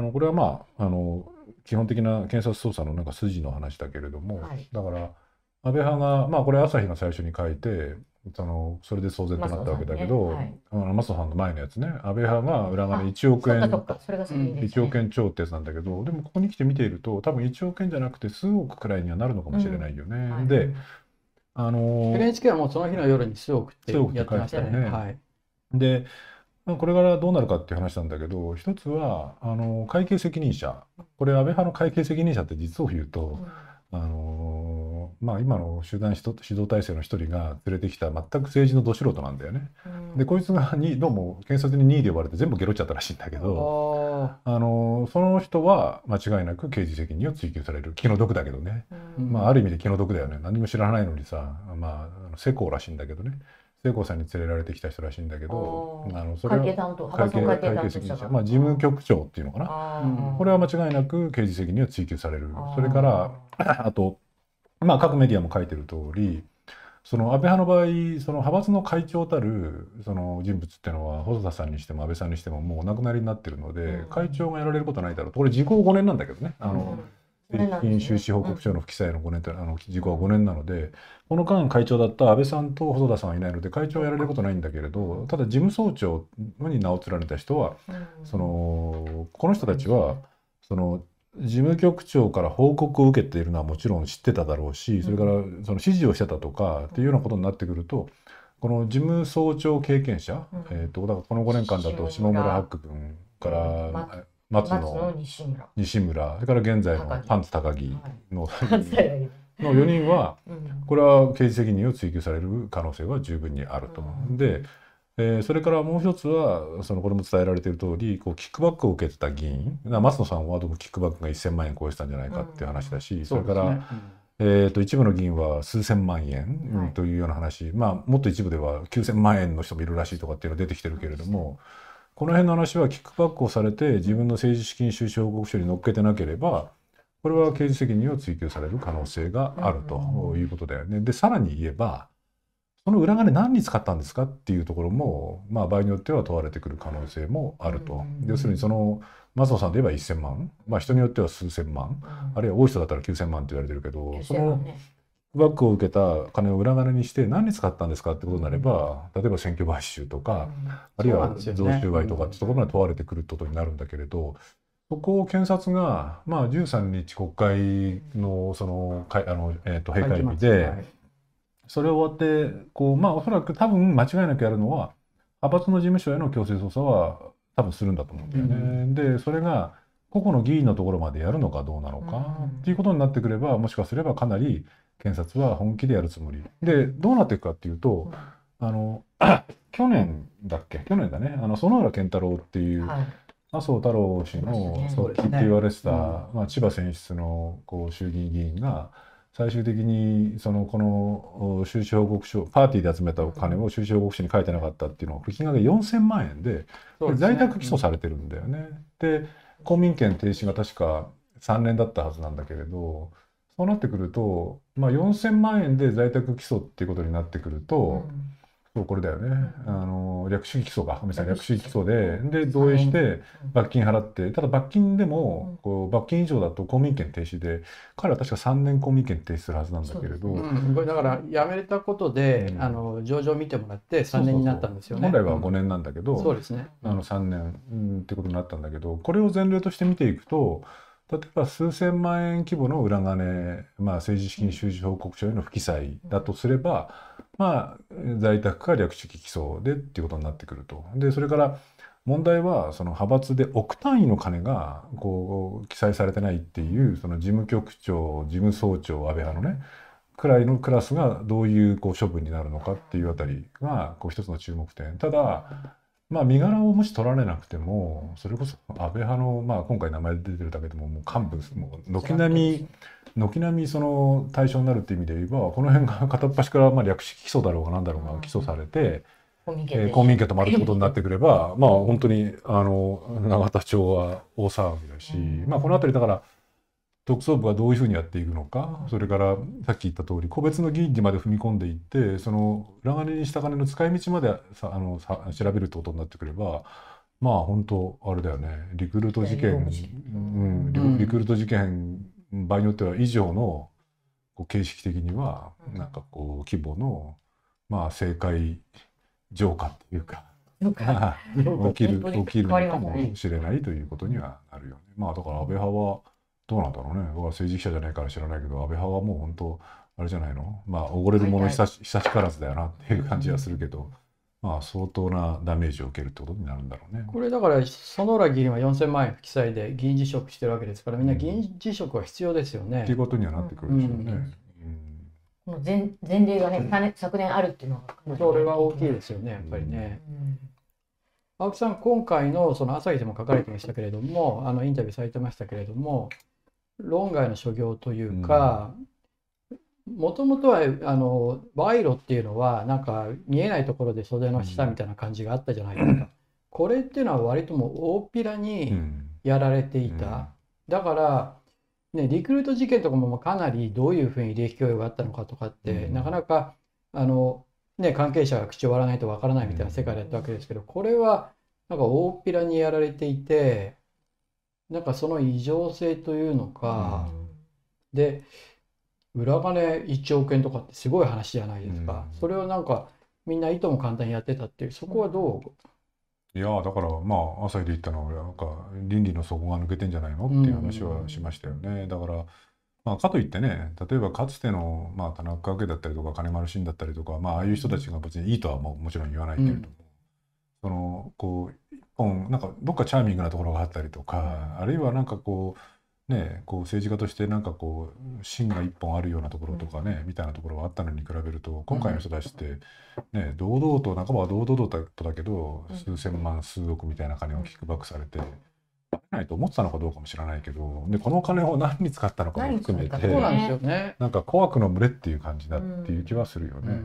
あのこれはまああの基本的な検察捜査のなんか筋の話だけれども、はい。だから安倍派がまあこれ朝日が最初に書いてそのそれで騒然となったわけだけど、松野さんの前のやつね。安倍派が裏金1億円そっかそっかそれが先にでした1ね。億円超ってやつなんだけどでもここに来て見ていると多分1億円じゃなくて数億くらいにはなるのかもしれないよね。はい。であの NHK はもうその日の夜に数億って数億ってやってましたね。書いてたよね。はい。でまあこれからどうなるかっていう話なんだけど一つはあの会計責任者。これ安倍派の会計責任者って実を言うと、あのまあ、今の集団指導体制の一人が連れてきた全く政治のど素人なんだよね。うん。でこいつがにどうも検察に任意で呼ばれて全部ゲロっちゃったらしいんだけど。ああのその人は間違いなく刑事責任を追及される気の毒だけどね、うん。まあ、ある意味で気の毒だよね。何も知らないのにさ、まあ世耕らしいんだけどね世耕さんに連れられてきた人らしいんだけどあのそれは会計担当会計責任者、まあ、事務局長っていうのかな。これは間違いなく刑事責任を追及される。それから あと、まあ、各メディアも書いてる通りその安倍派の場合その派閥の会長たるその人物っていうのは細田さんにしても安倍さんにしてももうお亡くなりになってるので、うん。会長がやられることはないだろうと。これ時効5年なんだけどね。あの、うん政治金収支報告書の不記載の5年ってあの時効は5年なのでこの間会長だった安倍さんと細田さんはいないので会長はやられることないんだけれどただ事務総長に名を連ねた人はのこの人たちはその事務局長から報告を受けているのはもちろん知ってただろうしそれからその指示をしてたとかっていうようなことになってくるとこの事務総長経験者、この5年間だと下村八九君からま松松野野西村。西村。それから現在のパンツ高木の関西だけど。の4人はうん。これは刑事責任を追及される可能性は十分にあると。うんで、えーそれからもう一つはそのこれも伝えられている通りこうキックバックを受けてた議員。な松野さんはどうもキックバックが1,000万円超えてたんじゃないかっていう話だし、それから、ね。えー、と一部の議員は数千万円、うんはい。というような話、まあ、もっと一部では9,000万円の人もいるらしいとかっていうのが出てきてるけれども、この辺の話はキックバックをされて自分の政治資金収支報告書に載っけてなければこれは刑事責任を追及される可能性があるということだよね。でさらに言えばその裏金何に使ったんですかっていうところも、まあ、場合によっては問われてくる可能性もあると。うん。要するにその松野さんで言えば1,000万、まあ、人によっては数千万。あるいは多い人だったら9,000万って言われてるけどそのバックを受けた金を裏金にして何に使ったんですかってことになれば例えば選挙買収とか、あるいは贈収賄とかってところまで問われてくることになるんだけれど、そこを検察が、まあ、13日国会のその会あの、えー、と閉会日で、はい。それを終わってこう、まあ、おそらく多分間違いなくやるのは派閥の事務所への強制捜査は多分するんだと思うんだよね。でそれが個々の議員のところまでやるのかどうなのか、うん。っていうことになってくればもしかすればかなり検察は本気でやるつもり。でどうなっていくかっていうと、あの 去年だっけ？去年だね。あの園浦健太郎っていう、はい。麻生太郎氏の側近って言われてた、うん。まあ、千葉選出のこう衆議院議員が最終的にそのこのお収支報告書パーティーで集めたお金を収支報告書に書いてなかったっていうのは金額が4000万円で在宅起訴されてるんだよね。で公民権停止が確か3年だったはずなんだけれどそうなってくると、まあ、4000万円で在宅起訴っていうことになってくると、そうこれだよね、あの略式起訴かごめんなさい略式起訴。でで同意して罰金払ってただ罰金でもこう罰金以上だと公民権停止で彼は確か3年公民権停止するはずなんだけれど、うん、これだから辞めたことで、うん。あの上場見てもらって3年になったんですよね。本来は5年なんだけど、そうですね。あの3年、うん、ってことになったんだけどこれを前例として見ていくと例えば数千万円規模の裏金、まあ、政治資金収支報告書への不記載だとすれば、まあ、在宅か略式起訴でっていうことになってくると。でそれから問題はその派閥で億単位の金がこう記載されてないっていうその事務局長事務総長安倍派のねくらいのクラスがどういうこう処分になるのかっていうあたりがこう一つの注目点ただまあ身柄をもし取られなくてもそれこそ安倍派の、まあ、今回名前出てるだけでももう幹部もう軒並み軒並みその対象になるっていう意味で言えばこの辺が片っ端からまあ略式起訴だろうが何だろうが起訴されて、公民えー公民権止まるってことになってくればまあ本当にあの永田町は大騒ぎだし、うん。まあこの辺りだから特捜部がどういうふうにやっていくのか、それからさっき言った通り個別の議員にまで踏み込んでいってその裏金にした金の使い道までさあのさ調べるってことになってくればまあ本当あれだよね。リクルート事件、うんリ、リクルート事件場合によっては以上のこう形式的にはなんかこう規模のまあ政界浄化っていうか 起きる起きるのかもしれないということにはなるよね。まあだから安倍派はどうなんだろうね僕は政治記者じゃないから知らないけど安倍派はもう本当あれじゃないの？まあおごれるもの久し久しからずだよなっていう感じはするけど。まあ相当なダメージを受けるってことになるんだろうね。これだから園浦議員は4000万円不記載で議員辞職してるわけですからみんな議員辞職は必要ですよね。っていうことにはなってくるでしょうね。この前前例がね昨年あるっていうのはそれは大きいですよねやっぱりね。青木さん今回のその朝日でも書かれてましたけれどもあのインタビューされてましたけれども論外の所業というか、もともとはあの賄賂っていうのはなんか見えないところで袖の下みたいな感じがあったじゃないですか。これっていうのは割ともう大っぴらにやられていた。だから、ね、リクルート事件とかもかなりどういうふうに利益供与があったのかとかって、なかなかあの、ね、関係者が口を割らないとわからないみたいな世界だったわけですけどこれはなんか大っぴらにやられていてなんかその異常性というのか、で裏金1億円とかってすごい話じゃないですか、うん、それをなんかみんないとも簡単にやってたっていうそこはどう？いやだからまあ朝日で言ったのはなんか倫理の底が抜けてんじゃないの？っていう話はしましたよね、だからまあ、かといってね例えばかつての、まあ、田中家だったりとか金丸信だったりとか、まあ、ああいう人たちが別にいいとはももちろん言わないけれども、うん、そのこう一本なんかどっかチャーミングなところがあったりとか、あるいはなんかこうね、こう政治家としてなんかこう芯が一本あるようなところとかね、みたいなところがあったのに比べると今回の人たちって、ね、堂々と半ばは堂々とだけど数千万数億みたいな金をキックバックされて。ないと思ってたのかどうかも知らないけどでこのお金を何に使ったのかも含めてそうなんですよ、ね、なんか怖くの群れっていう感じだっていう気はするよね。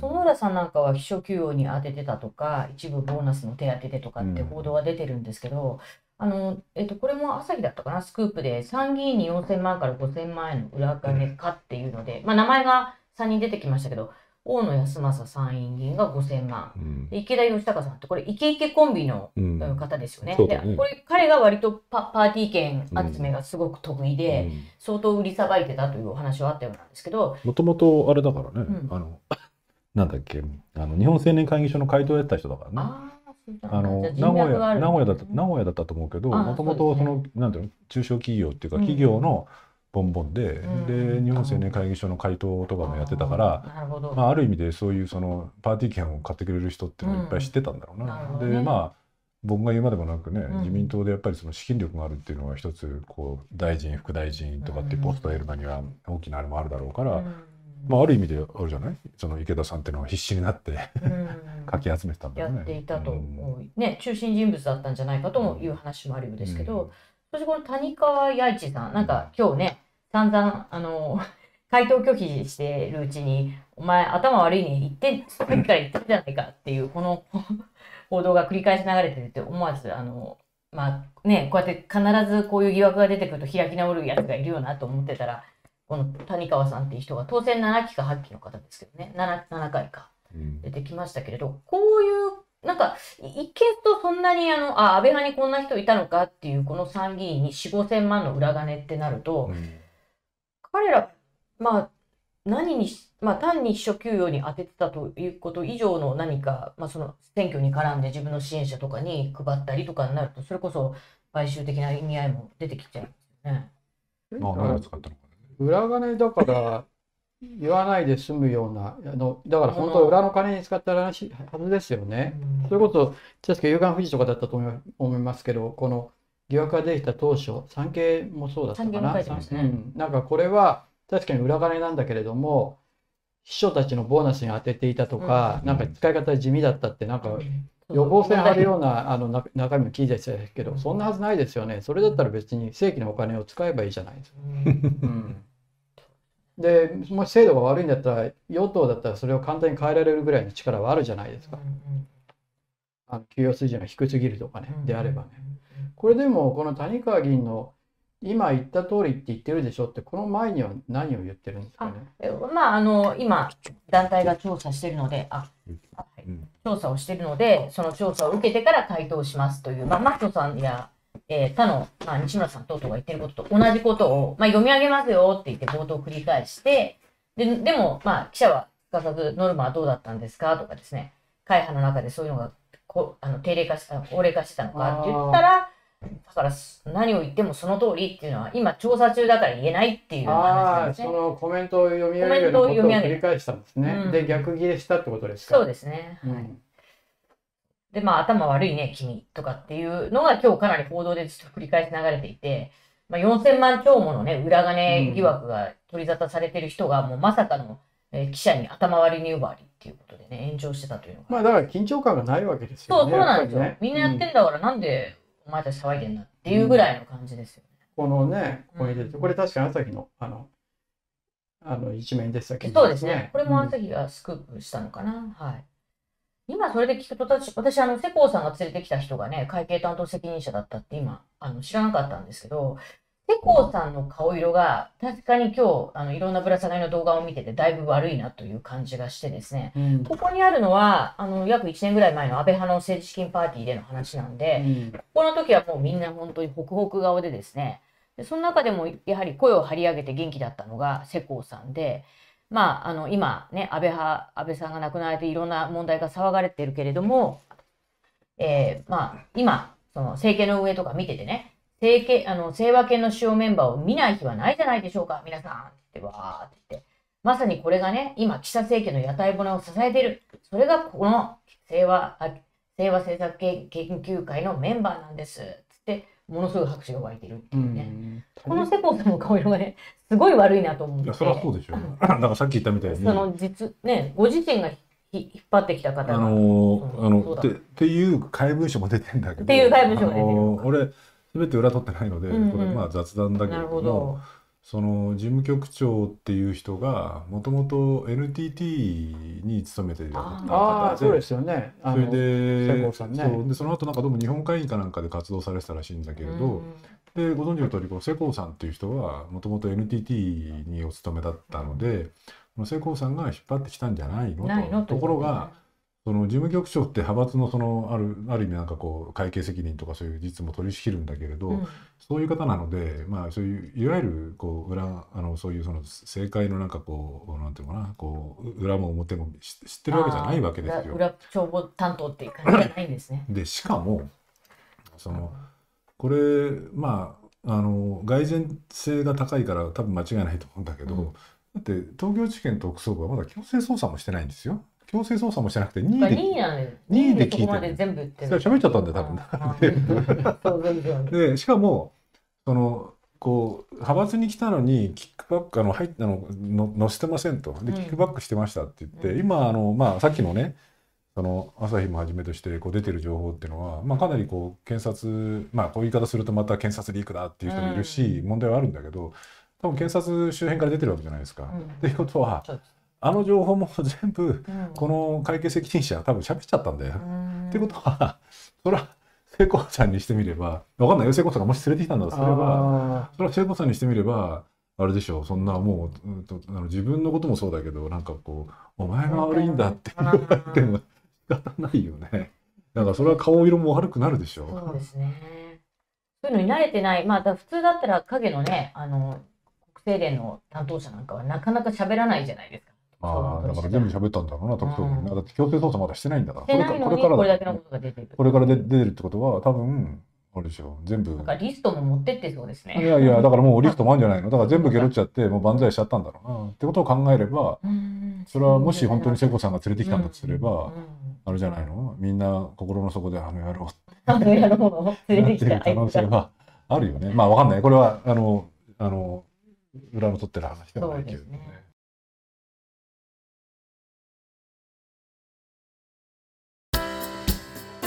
園浦さんなんかは秘書給与に当ててたとか一部ボーナスの手当でとかって報道が出てるんですけど、あの、えっと、これも朝日だったかな、スクープで、参議院に4000万から5000万円の裏金かっていうので、まあ、名前が3人出てきましたけど、大野康政参院議員が5000万、うん、池田義孝さんってこれイケイケコンビの方ですよね。うん、でこれ彼が割とパパーティー券集めがすごく得意で、うん、相当売りさばいてたというお話はあったようなんですけど。もともとあれだからね、あの なんだっけあの日本青年会議所の会頭やった人だからね。あの名古屋名古屋だった名古屋だったと思うけどもともとそのなんていうの中小企業っていうか企業のボンボンで、で日本青年会議所の回答とかもやってたから、まあ、ある意味でそういうそのパーティー券を買ってくれる人っていうのをいっぱい知ってたんだろうな。でまあ僕が言うまでもなくね、自民党でやっぱりその資金力があるっていうのは一つこう大臣副大臣とかってポストを得るのには大きなあれもあるだろうから、まあ、ある意味であるじゃない？その池田さんっていうのは必死になって かき集めてたんだよね。やっていたと思う、うん、ね中心人物だったんじゃないかという話もあるようですけど、うん、そしてこの谷川弥一さんなんか今日ね散々あの 回答拒否してるうちにお前頭悪いに言ってさっきから言ってるじゃないかっていうこの 報道が繰り返し流れてるって思わずあのまあねこうやって必ずこういう疑惑が出てくると開き直るやつがいるよなと思ってたらこの谷川さんっていう人が当選7期か8期の方ですけどね 7, 7回か出てきましたけれど、こういうなんか一見とそんなにあのあ安倍派にこんな人いたのかっていうこの参議院に4 5千万の裏金ってなると、うん、彼らまあ何にまあ、単に秘書給与に当ててたということ以上の何か、まあ、その選挙に絡んで自分の支援者とかに配ったりとかになるとそれこそ買収的な意味合いも出てきちゃいますよね。まあ、何を使ったのか裏金だから言わないで済むようなあのだから本当は裏の金に使ったらしはずですよね。それこそ確か夕刊富士とかだったと思いますけどこの疑惑が出てきた当初産経もそうだったかな。ね。うん、なんかこれは確かに裏金なんだけれども秘書たちのボーナスに当てていたとか、うん、なんか使い方地味だったってなんか予防線張るようなあの中身も聞いてたけどそんなはずないですよね。それだったら別に正規のお金を使えばいいじゃないですか。うんでもし制度が悪いんだったら与党だったらそれを簡単に変えられるぐらいの力はあるじゃないですか。あの給与水準が低すぎるとかね、であればね。これでもこの谷川議員の今言った通りって言ってるでしょってこの前には何を言ってるんですかね。えまああの今団体が調査しているのであ、はいうん調査をしているのでその調査を受けてから回答しますという、まあ、マットさんや、えー他の、まあ、西村さん等々が言ってることと同じことを、まあ、読み上げますよって言って冒頭を繰り返してででも、まあ、記者はすかさずノルマはどうだったんですか？とかですね会派の中でそういうのがこあの定例化した法令化してたのか？って言ったらだから何を言ってもその通りっていうのは今調査中だから言えないっていう話なんですね。そのコメントを読み上げることを繰り返したんですね。うんで、逆ギレしたってことですか？そうですね。はいうんで、まあ、頭悪いね、君とかっていうのが今日かなり報道でずっと繰り返し流れていて、まあ、4000万超ものね、裏金疑惑が取り沙汰されてる人が、もうまさかの、えー記者に頭割りに奪わりっていうことでね、炎上してたというのが。まあだから緊張感がないわけですそう、よね。そうなんですよ。ねみんなやってんだから、なんでお前たち騒いでんだっていうぐらいの感じですよね。このね、ここに出てうんこれ確かに朝日のあのあの一面でしたけど、そうですね。これもうん朝日がスクープしたのかな。はい。今それで聞くと、私、私あの、世耕さんが連れてきた人がね、会計担当責任者だったって今、あの、知らなかったんですけど、世耕さんの顔色が、確かに今日、あの、いろんなぶら下がりの動画を見てて、だいぶ悪いなという感じがしてですね、うん。ここにあるのは、あの、約1年ぐらい前の安倍派の政治資金パーティーでの話なんで、うん。ここの時はもうみんな本当にホクホク顔でですね、でその中でもやはり声を張り上げて元気だったのが世耕さんで、まあ、あの今ね、安倍派、安倍さんが亡くなられていろんな問題が騒がれているけれども、えーまあ、今、その政権の運営とか見ててね、政権、あの、清和系の主要メンバーを見ない日はないじゃないでしょうか、皆さんって言って、わーって言って。まさにこれがね、今、岸田政権の屋台骨を支えている。それがこの清和、あ清和政策研究会のメンバーなんです。つって、ものすごい拍手が湧いてるってういうね。んこの世耕さんの顔色がね、すごい悪いなと思って。いやそりゃそうでしょう。だからさっき言ったみたいに。その実、ね、ご自身がひ引っ張ってきた方が。あのうんあのてっていう怪文書も出てんだけどっていう怪文書が出てる俺全て裏取ってないので、うんうんこれまあ雑談だけなるほど。その事務局長っていう人がもともと NTT に勤めているあー。ああ、そうですよね。あそれのでね。そう。でその後なんかどうも日本会議かなんかで活動されてたらしいんだけれど、でご存知の通りこの世耕さんっていう人はもともと NTT にお勤めだったので、この世耕さんが引っ張ってきたんじゃないの？ないの？とところが、その事務局長って派閥のそのあるある意味なんかこう会計責任とかそういう実務を取り仕切るんだけれど、うんそういう方なので、まあ、そういういわゆるこう裏あのそういうその政界のなんかこうなんていうのかなこう裏も表も知知ってるわけじゃないわけですよ。裏裏帳簿担当っていう感じじゃないんですね。でしかもそのこれまああの蓋然性が高いから多分間違いないと思うんだけど、うんだって東京地検特捜部はまだ強制捜査もしてないんですよ。強制捜査もしてなくて22位で位なんで、二位で聞いて全部言って喋っちゃったんだよ多分。でしかもそのこう派閥に来たのにキックバックあの入ったのの載せてませんと。でうん。キックバックしてましたって言って、うん。今あの、まあ、さっきのねその朝日もはじめとしてこう出てる情報っていうのは、まあ、かなりこう検察まあこういう言い方するとまた検察リークだっていう人もいるし、問題はあるんだけど多分検察周辺から出てるわけじゃないですか。うん。っていうことはあの情報も全部うん。この会計責任者は多分喋っちゃったんだよ。うん。ってことはそれは聖子さんにしてみればわかんないよ。聖子さんがもし連れてきたんだとすればあそれは聖子さんにしてみればあれでしょう。そんなもう、うんと、あの自分のこともそうだけどなんかこうお前が悪いんだって言われても仕方ないよね。だからそれは顔色も悪くなるでしょそうですね。そういうのに慣れてない、まあ、普通だったら影のね、あの、国政連の担当者なんかはなかなか喋らないじゃないですか。ああだから全部喋ったんだろうな特捜部になだって強制捜査まだしてないんだから。してないのにこれからこれだ。けのことが出てる。これからで出てるってことは多分あれでしょ全部。なんかリストも持ってってそうですいね。やいやだからもうリストもあるんじゃないの。だから全部ゲロっちゃってもう万歳しちゃったんだろうな。ってことを考えればうん。それはもし本当に聖子さんが連れてきたんだとすれば、あれじゃないの？みんな心の底であの野郎。っあの野郎をて 連れてきた可能性はあるよね。まあわかんない。これはあの、あの、裏の取ってる話ではないけれどね。そうですね。